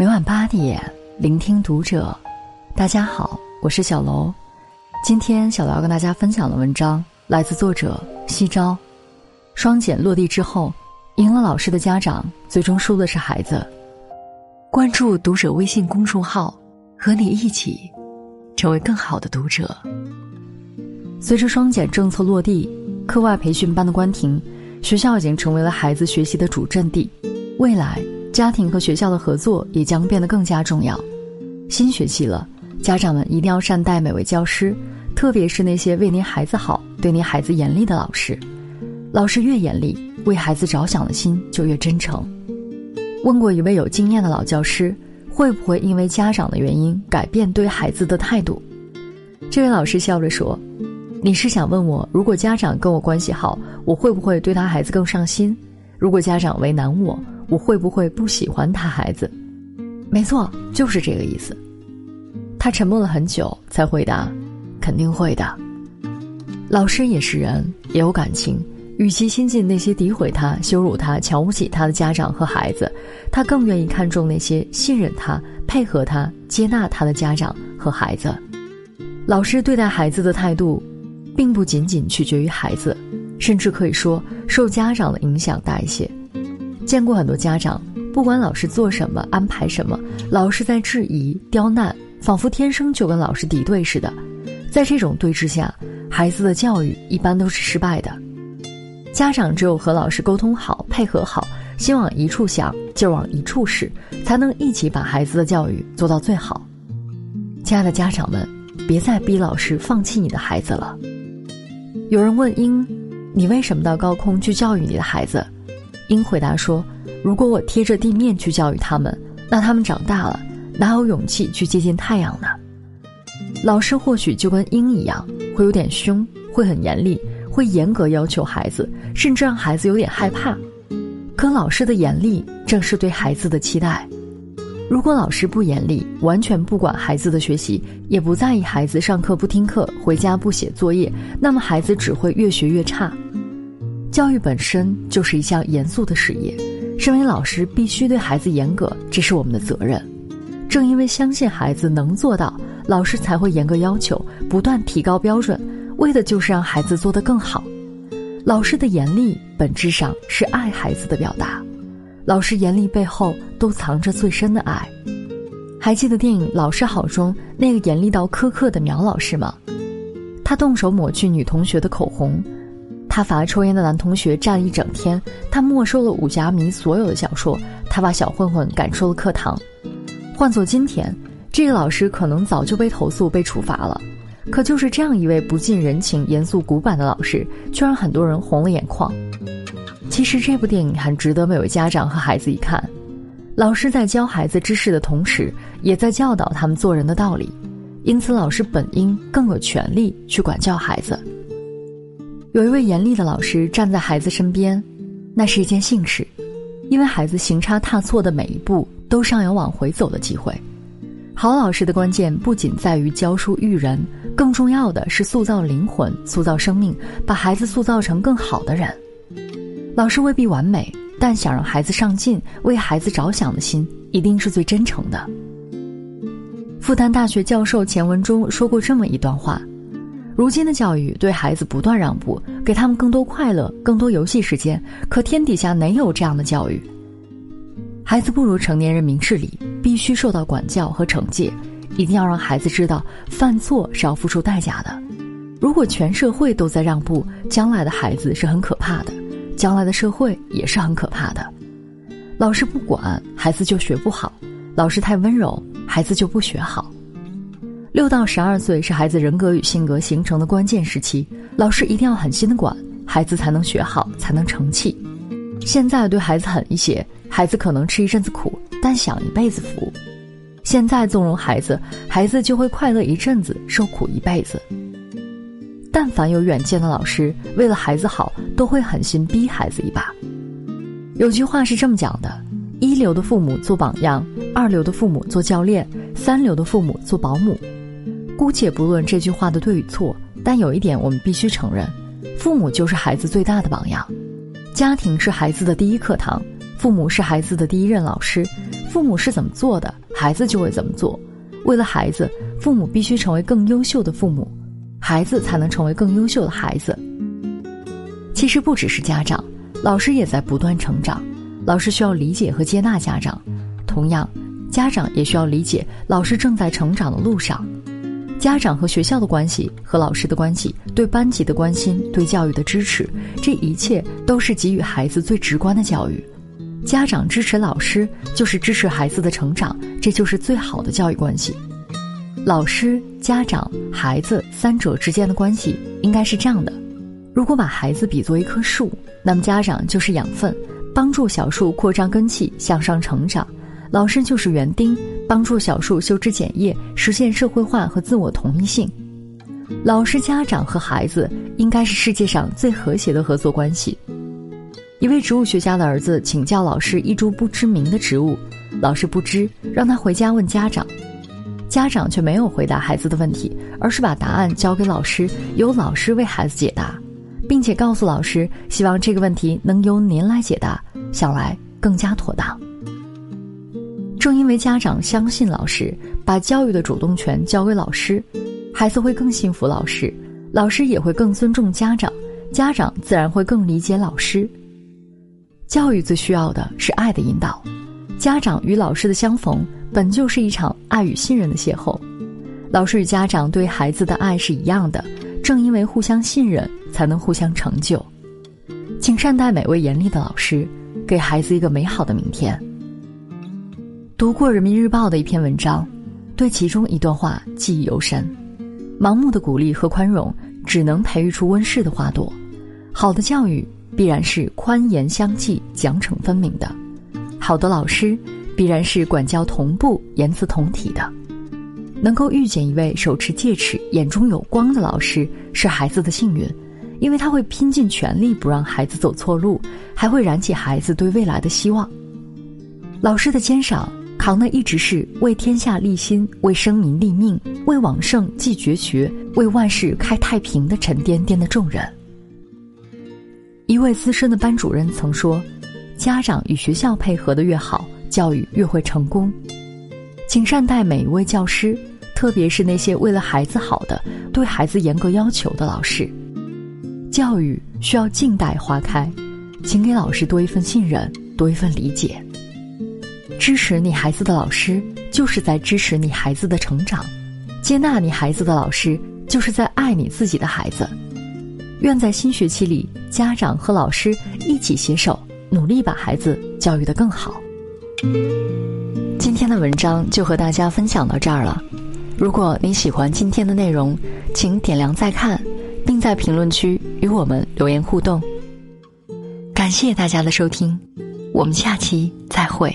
每晚八点，聆听读者。大家好，我是小楼。今天小楼要跟大家分享的文章来自作者西招。双减落地之后，赢了老师的家长，最终输的是孩子。关注读者微信公众号，和你一起成为更好的读者。随着双减政策落地，课外培训班的关停，学校已经成为了孩子学习的主阵地。未来。家庭和学校的合作也将变得更加重要。新学期了，家长们一定要善待每位教师，特别是那些为您孩子好、对您孩子严厉的老师。老师越严厉，为孩子着想的心就越真诚。问过一位有经验的老教师，会不会因为家长的原因改变对孩子的态度？这位老师笑着说：“你是想问我，如果家长跟我关系好，我会不会对他孩子更上心？如果家长为难我？”我会不会不喜欢他孩子？没错，就是这个意思。他沉默了很久，才回答：“肯定会的。”老师也是人，也有感情。与其亲近那些诋毁他、羞辱他、瞧不起他的家长和孩子，他更愿意看重那些信任他、配合他、接纳他的家长和孩子。老师对待孩子的态度，并不仅仅取决于孩子，甚至可以说受家长的影响大一些。见过很多家长，不管老师做什么、安排什么，老师在质疑、刁难，仿佛天生就跟老师敌对似的。在这种对峙下，孩子的教育一般都是失败的。家长只有和老师沟通好、配合好，心往一处想，劲儿往一处使，才能一起把孩子的教育做到最好。亲爱的家长们，别再逼老师放弃你的孩子了。有人问英：“你为什么到高空去教育你的孩子？”鹰回答说：“如果我贴着地面去教育他们，那他们长大了哪有勇气去接近太阳呢？”老师或许就跟鹰一样，会有点凶，会很严厉，会严格要求孩子，甚至让孩子有点害怕。可老师的严厉正是对孩子的期待。如果老师不严厉，完全不管孩子的学习，也不在意孩子上课不听课、回家不写作业，那么孩子只会越学越差。教育本身就是一项严肃的事业，身为老师必须对孩子严格，这是我们的责任。正因为相信孩子能做到，老师才会严格要求，不断提高标准，为的就是让孩子做得更好。老师的严厉本质上是爱孩子的表达，老师严厉背后都藏着最深的爱。还记得电影《老师好》中那个严厉到苛刻的苗老师吗？他动手抹去女同学的口红。他罚抽烟的男同学站了一整天，他没收了武侠迷所有的小说，他把小混混赶出了课堂。换做今天，这个老师可能早就被投诉、被处罚了。可就是这样一位不近人情、严肃古板的老师，却让很多人红了眼眶。其实这部电影很值得每位家长和孩子一看。老师在教孩子知识的同时，也在教导他们做人的道理。因此，老师本应更有权利去管教孩子。有一位严厉的老师站在孩子身边，那是一件幸事，因为孩子行差踏错的每一步都尚有往回走的机会。好老师的关键不仅在于教书育人，更重要的是塑造灵魂、塑造生命，把孩子塑造成更好的人。老师未必完美，但想让孩子上进、为孩子着想的心一定是最真诚的。复旦大学教授钱文忠说过这么一段话。如今的教育对孩子不断让步，给他们更多快乐、更多游戏时间。可天底下哪有这样的教育？孩子不如成年人明事理，必须受到管教和惩戒。一定要让孩子知道，犯错是要付出代价的。如果全社会都在让步，将来的孩子是很可怕的，将来的社会也是很可怕的。老师不管，孩子就学不好；老师太温柔，孩子就不学好。六到十二岁是孩子人格与性格形成的关键时期，老师一定要狠心的管，孩子才能学好，才能成器。现在对孩子狠一些，孩子可能吃一阵子苦，但享一辈子福；现在纵容孩子，孩子就会快乐一阵子，受苦一辈子。但凡有远见的老师，为了孩子好，都会狠心逼孩子一把。有句话是这么讲的：一流的父母做榜样，二流的父母做教练，三流的父母做保姆。姑且不论这句话的对与错，但有一点我们必须承认：父母就是孩子最大的榜样，家庭是孩子的第一课堂，父母是孩子的第一任老师，父母是怎么做的，孩子就会怎么做。为了孩子，父母必须成为更优秀的父母，孩子才能成为更优秀的孩子。其实不只是家长，老师也在不断成长。老师需要理解和接纳家长，同样，家长也需要理解老师正在成长的路上。家长和学校的关系，和老师的关系，对班级的关心，对教育的支持，这一切都是给予孩子最直观的教育。家长支持老师，就是支持孩子的成长，这就是最好的教育关系。老师、家长、孩子三者之间的关系应该是这样的：如果把孩子比作一棵树，那么家长就是养分，帮助小树扩张根系，向上成长；老师就是园丁，帮助小树修枝剪叶，实现社会化和自我同一性。老师、家长和孩子应该是世界上最和谐的合作关系。一位植物学家的儿子请教老师一株不知名的植物，老师不知，让他回家问家长。家长却没有回答孩子的问题，而是把答案交给老师，由老师为孩子解答，并且告诉老师，希望这个问题能由您来解答，想来更加妥当。正因为家长相信老师，把教育的主动权交给老师，孩子会更信服老师，老师也会更尊重家长，家长自然会更理解老师。教育最需要的是爱的引导，家长与老师的相逢本就是一场爱与信任的邂逅，老师与家长对孩子的爱是一样的，正因为互相信任，才能互相成就。请善待每位严厉的老师，给孩子一个美好的明天。读过人民日报的一篇文章，对其中一段话记忆犹深：盲目的鼓励和宽容，只能培育出温室的花朵。好的教育。必然是宽严相济、奖惩分明的；好的老师，必然是管教同步、言辞同体的。能够遇见一位手持戒尺、眼中有光的老师，是孩子的幸运，因为他会拼尽全力不让孩子走错路，还会燃起孩子对未来的希望。老师的肩上扛的一直是为天下立心、为生民立命、为往圣继绝学、为万世开太平的沉甸甸的重任。一位资深的班主任曾说：“家长与学校配合的越好，教育越会成功。请善待每一位教师，特别是那些为了孩子好的、对孩子严格要求的老师。教育需要静待花开，请给老师多一份信任，多一份理解。支持你孩子的老师，就是在支持你孩子的成长；接纳你孩子的老师，就是在爱你自己的孩子。”愿在新学期里，家长和老师一起携手，努力把孩子教育得更好。今天的文章就和大家分享到这儿了。如果你喜欢今天的内容，请点亮再看，并在评论区与我们留言互动。感谢大家的收听，我们下期再会。